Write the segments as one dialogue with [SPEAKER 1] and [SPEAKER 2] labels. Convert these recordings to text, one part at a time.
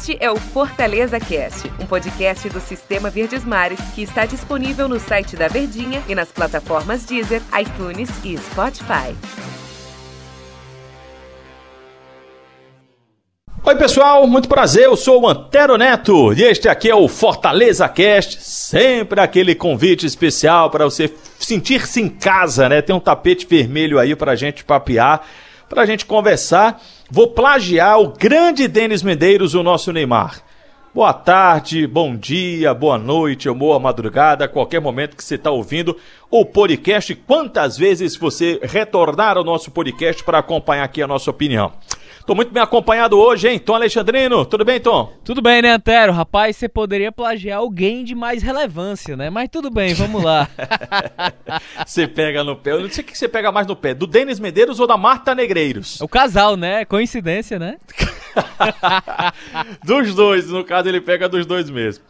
[SPEAKER 1] Este é o Fortaleza Cast, um podcast do Sistema Verdes Mares que está disponível no site da Verdinha e nas plataformas Deezer, iTunes e Spotify.
[SPEAKER 2] Oi pessoal, muito prazer, eu sou o Antero Neto e este aqui é o Fortaleza Cast, sempre aquele convite especial para você sentir-se em casa, né? Tem um tapete vermelho aí pra gente papear, pra gente conversar. Vou plagiar o grande Denis Medeiros, o nosso Neymar. Boa tarde, bom dia, boa noite, ou boa madrugada, qualquer momento que você está ouvindo o podcast. Quantas vezes você retornar ao nosso podcast para acompanhar aqui a nossa opinião? Tô muito bem acompanhado hoje, hein? Tom Alexandrino, tudo bem, Tom?
[SPEAKER 3] Tudo bem, né, Antero? Rapaz, você poderia plagiar alguém de mais relevância, né? Mas tudo bem, vamos lá.
[SPEAKER 2] você pega no pé. Eu não sei o que você pega mais no pé, do Denis Medeiros ou da Marta Negreiros?
[SPEAKER 3] O casal, né? Coincidência, né?
[SPEAKER 2] dos dois, no caso ele pega dos dois mesmo.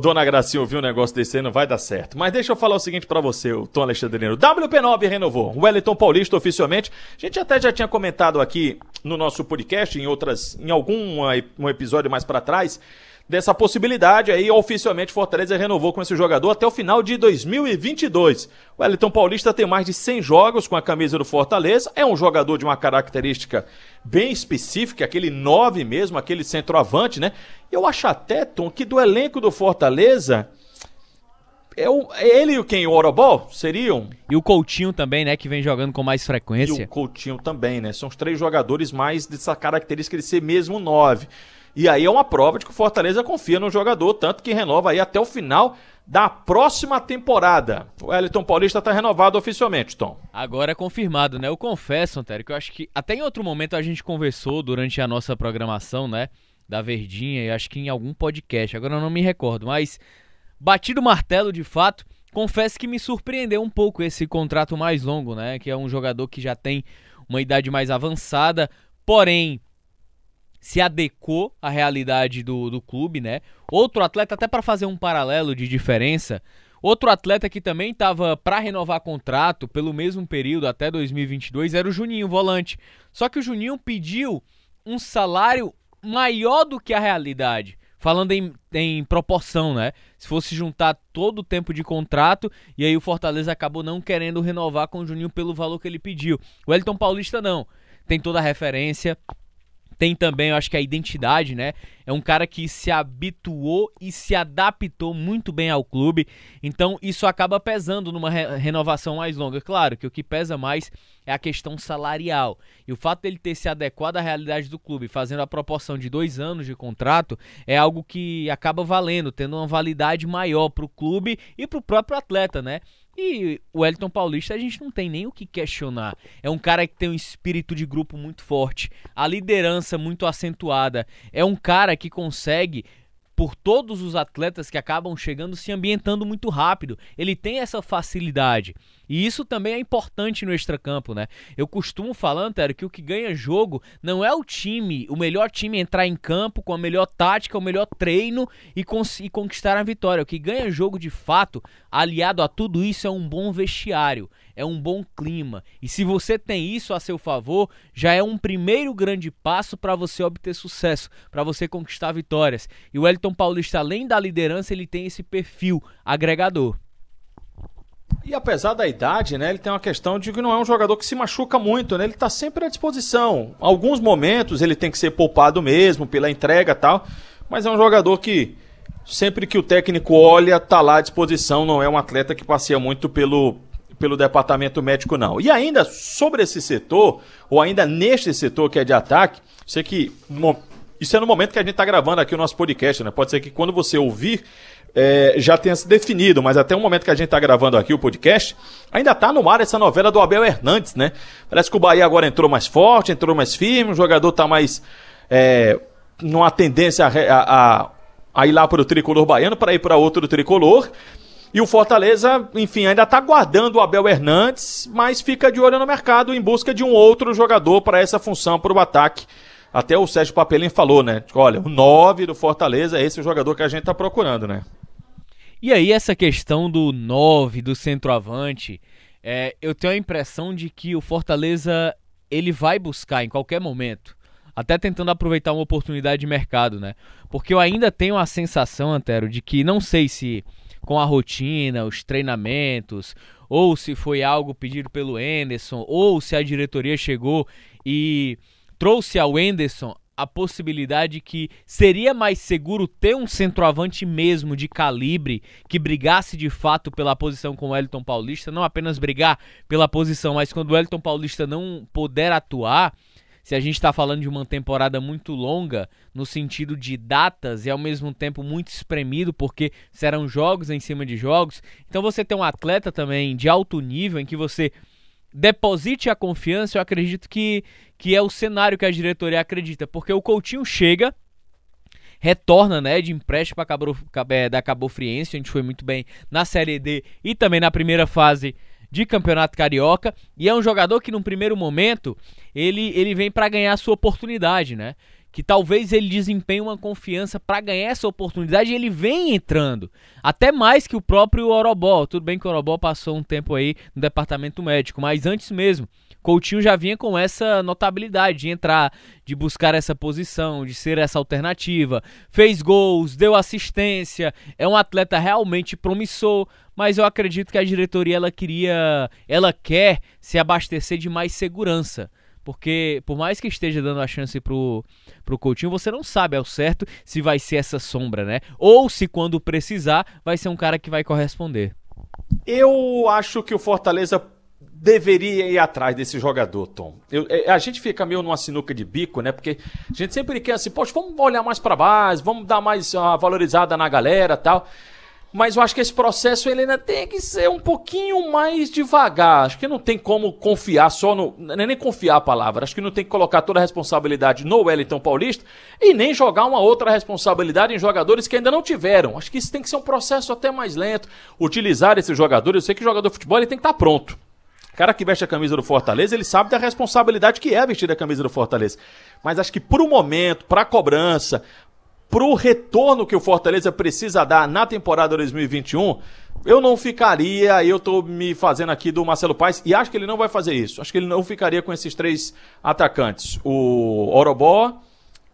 [SPEAKER 2] Dona Gracinha ouviu um negócio desse aí, não vai dar certo. Mas deixa eu falar o seguinte para você, o Tom Alexandrino. WP9 renovou. Wellington Paulista oficialmente. A gente até já tinha comentado aqui no nosso podcast, em outras, em algum um episódio mais para trás, dessa possibilidade aí, oficialmente Fortaleza renovou com esse jogador até o final de 2022. O Wellington Paulista tem mais de 100 jogos com a camisa do Fortaleza, é um jogador de uma característica bem específica, aquele 9 mesmo, aquele centroavante, né? Eu acho até, Tom, que do elenco do Fortaleza... É, o, é ele e quem? O Orobol? Seriam?
[SPEAKER 3] E o Coutinho também, né? Que vem jogando com mais frequência.
[SPEAKER 2] E o Coutinho também, né? São os três jogadores mais dessa característica de ser mesmo 9. E aí é uma prova de que o Fortaleza confia no jogador, tanto que renova aí até o final da próxima temporada. O Elton Paulista está renovado oficialmente, Tom.
[SPEAKER 3] Agora é confirmado, né? Eu confesso, Antero, que eu acho que até em outro momento a gente conversou durante a nossa programação, né? Da Verdinha, e acho que em algum podcast, agora eu não me recordo, mas batido o martelo de fato. Confesso que me surpreendeu um pouco esse contrato mais longo, né? Que é um jogador que já tem uma idade mais avançada, porém se adequou à realidade do, do clube, né? Outro atleta, até para fazer um paralelo de diferença, outro atleta que também estava para renovar contrato pelo mesmo período até 2022 era o Juninho, volante. Só que o Juninho pediu um salário maior do que a realidade. Falando em, em proporção, né? Se fosse juntar todo o tempo de contrato, e aí o Fortaleza acabou não querendo renovar com o Juninho pelo valor que ele pediu. O Elton Paulista não. Tem toda a referência, tem também, eu acho que a identidade, né? É um cara que se habituou e se adaptou muito bem ao clube. Então, isso acaba pesando numa re renovação mais longa. Claro que o que pesa mais é a questão salarial. E o fato dele ter se adequado à realidade do clube, fazendo a proporção de dois anos de contrato, é algo que acaba valendo, tendo uma validade maior para o clube e para o próprio atleta, né? E o Elton Paulista a gente não tem nem o que questionar. É um cara que tem um espírito de grupo muito forte, a liderança muito acentuada. É um cara que consegue por todos os atletas que acabam chegando se ambientando muito rápido. Ele tem essa facilidade. E isso também é importante no extracampo, né? Eu costumo falar, Antero, que o que ganha jogo não é o time, o melhor time entrar em campo com a melhor tática, o melhor treino e, e conquistar a vitória. O que ganha jogo de fato, aliado a tudo isso, é um bom vestiário, é um bom clima. E se você tem isso a seu favor, já é um primeiro grande passo para você obter sucesso, para você conquistar vitórias. E o Elton Paulista, além da liderança, ele tem esse perfil agregador.
[SPEAKER 2] E apesar da idade, né, ele tem uma questão de que não é um jogador que se machuca muito, né? Ele está sempre à disposição. Alguns momentos ele tem que ser poupado mesmo pela entrega tal, mas é um jogador que sempre que o técnico olha, tá lá à disposição, não é um atleta que passeia muito pelo pelo departamento médico não. E ainda sobre esse setor, ou ainda neste setor que é de ataque, sei que isso é no momento que a gente está gravando aqui o nosso podcast, né? Pode ser que quando você ouvir é, já tenha se definido, mas até o momento que a gente está gravando aqui o podcast, ainda está no ar essa novela do Abel Hernandes, né? Parece que o Bahia agora entrou mais forte, entrou mais firme, o jogador está mais é, numa tendência a, a, a ir lá para o tricolor baiano, para ir para outro tricolor. E o Fortaleza, enfim, ainda está guardando o Abel Hernandes, mas fica de olho no mercado em busca de um outro jogador para essa função, para o ataque. Até o Sérgio Papelin falou, né? Olha, o 9 do Fortaleza é esse o jogador que a gente está procurando, né?
[SPEAKER 3] E aí, essa questão do 9, do centroavante, é, eu tenho a impressão de que o Fortaleza ele vai buscar em qualquer momento até tentando aproveitar uma oportunidade de mercado, né? Porque eu ainda tenho a sensação, Antero, de que não sei se com a rotina, os treinamentos, ou se foi algo pedido pelo Enderson, ou se a diretoria chegou e trouxe ao Enderson a possibilidade que seria mais seguro ter um centroavante mesmo de calibre que brigasse de fato pela posição com o Wellington Paulista, não apenas brigar pela posição, mas quando o Wellington Paulista não puder atuar, se a gente está falando de uma temporada muito longa, no sentido de datas e ao mesmo tempo muito espremido, porque serão jogos em cima de jogos, então você tem um atleta também de alto nível em que você deposite a confiança, eu acredito que, que é o cenário que a diretoria acredita, porque o Coutinho chega, retorna né, de empréstimo para Cabo, é, da Cabo Friense, onde foi muito bem na Série D e também na primeira fase de Campeonato Carioca, e é um jogador que num primeiro momento ele, ele vem para ganhar a sua oportunidade, né? Que talvez ele desempenhe uma confiança para ganhar essa oportunidade e ele vem entrando. Até mais que o próprio Orobó. Tudo bem que o Orobó passou um tempo aí no departamento médico, mas antes mesmo. Coutinho já vinha com essa notabilidade de entrar, de buscar essa posição, de ser essa alternativa. Fez gols, deu assistência, é um atleta realmente promissor, mas eu acredito que a diretoria ela queria, ela quer se abastecer de mais segurança. Porque por mais que esteja dando a chance pro, pro Coutinho, você não sabe ao certo se vai ser essa sombra, né? Ou se quando precisar, vai ser um cara que vai corresponder.
[SPEAKER 2] Eu acho que o Fortaleza deveria ir atrás desse jogador, Tom. Eu, é, a gente fica meio numa sinuca de bico, né? Porque a gente sempre quer assim, poxa, vamos olhar mais para base, vamos dar mais uma valorizada na galera tal. Mas eu acho que esse processo ele ainda tem que ser um pouquinho mais devagar. Acho que não tem como confiar só no. É nem confiar a palavra. Acho que não tem que colocar toda a responsabilidade no Wellington Paulista e nem jogar uma outra responsabilidade em jogadores que ainda não tiveram. Acho que isso tem que ser um processo até mais lento. Utilizar esses jogadores. Eu sei que o jogador de futebol ele tem que estar pronto. O cara que veste a camisa do Fortaleza, ele sabe da responsabilidade que é vestir a camisa do Fortaleza. Mas acho que por um momento, para cobrança, pro retorno que o Fortaleza precisa dar na temporada 2021, eu não ficaria, eu tô me fazendo aqui do Marcelo Paes, e acho que ele não vai fazer isso. Acho que ele não ficaria com esses três atacantes. O Orobó,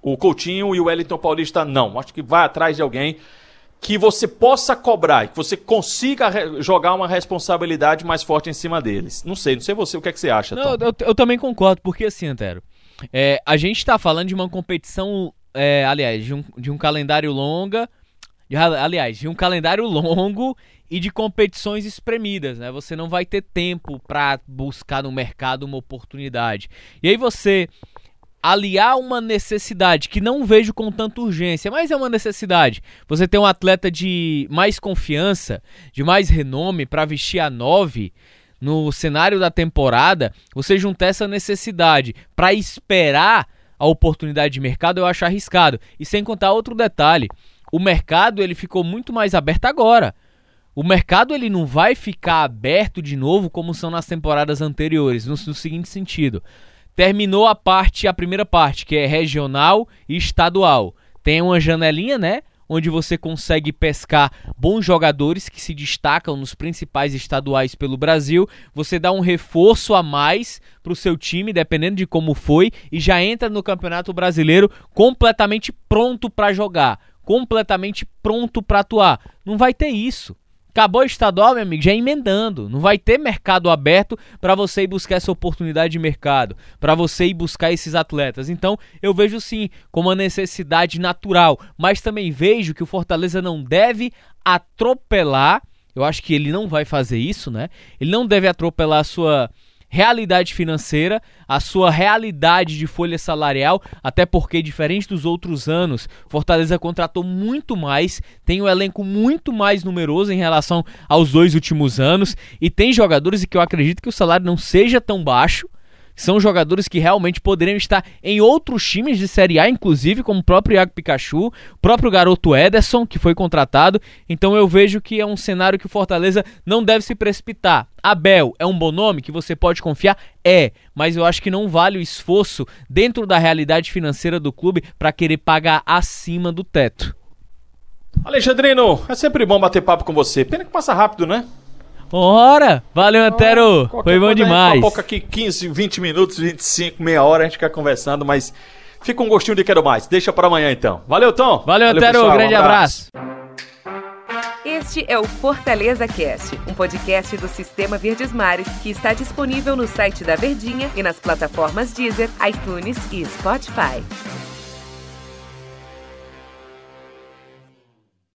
[SPEAKER 2] o Coutinho e o Wellington Paulista, não. Acho que vai atrás de alguém que você possa cobrar, que você consiga jogar uma responsabilidade mais forte em cima deles. Não sei, não sei você, o que é que você acha,
[SPEAKER 3] não, eu, eu, também concordo, porque assim, Antero, é, a gente está falando de uma competição é, aliás, de um, de um calendário longa, de, aliás, de um calendário longo e de competições espremidas, né? Você não vai ter tempo para buscar no mercado uma oportunidade. E aí você aliar uma necessidade que não vejo com tanta urgência, mas é uma necessidade. Você ter um atleta de mais confiança, de mais renome para vestir a 9 no cenário da temporada, você juntar essa necessidade para esperar a oportunidade de mercado, eu acho arriscado. E sem contar outro detalhe, o mercado ele ficou muito mais aberto agora. O mercado ele não vai ficar aberto de novo como são nas temporadas anteriores, no, no seguinte sentido. Terminou a parte, a primeira parte, que é regional e estadual. Tem uma janelinha, né? Onde você consegue pescar bons jogadores que se destacam nos principais estaduais pelo Brasil. Você dá um reforço a mais para o seu time, dependendo de como foi, e já entra no Campeonato Brasileiro completamente pronto para jogar, completamente pronto para atuar. Não vai ter isso. Acabou o estadual, meu amigo, já emendando. Não vai ter mercado aberto para você ir buscar essa oportunidade de mercado, para você ir buscar esses atletas. Então, eu vejo sim como uma necessidade natural, mas também vejo que o Fortaleza não deve atropelar. Eu acho que ele não vai fazer isso, né? Ele não deve atropelar a sua realidade financeira, a sua realidade de folha salarial, até porque, diferente dos outros anos, Fortaleza contratou muito mais, tem um elenco muito mais numeroso em relação aos dois últimos anos, e tem jogadores que eu acredito que o salário não seja tão baixo são jogadores que realmente poderiam estar em outros times de Série A, inclusive, como o próprio Iago Pikachu, o próprio garoto Ederson, que foi contratado. Então eu vejo que é um cenário que o Fortaleza não deve se precipitar. Abel é um bom nome que você pode confiar? É, mas eu acho que não vale o esforço dentro da realidade financeira do clube para querer pagar acima do teto.
[SPEAKER 2] Alexandrino, é sempre bom bater papo com você. Pena que passa rápido, né?
[SPEAKER 3] Ora! Valeu, Antero! Foi bom demais.
[SPEAKER 2] Pouco aqui 15, 20 minutos, 25, meia hora, a gente fica conversando, mas fica um gostinho de quero mais. Deixa para amanhã então. Valeu, Tom.
[SPEAKER 3] Valeu, Valeu Tero. Grande um abraço. abraço.
[SPEAKER 1] Este é o Fortaleza Cast, um podcast do Sistema Verdes Mares que está disponível no site da Verdinha e nas plataformas Deezer, iTunes e Spotify.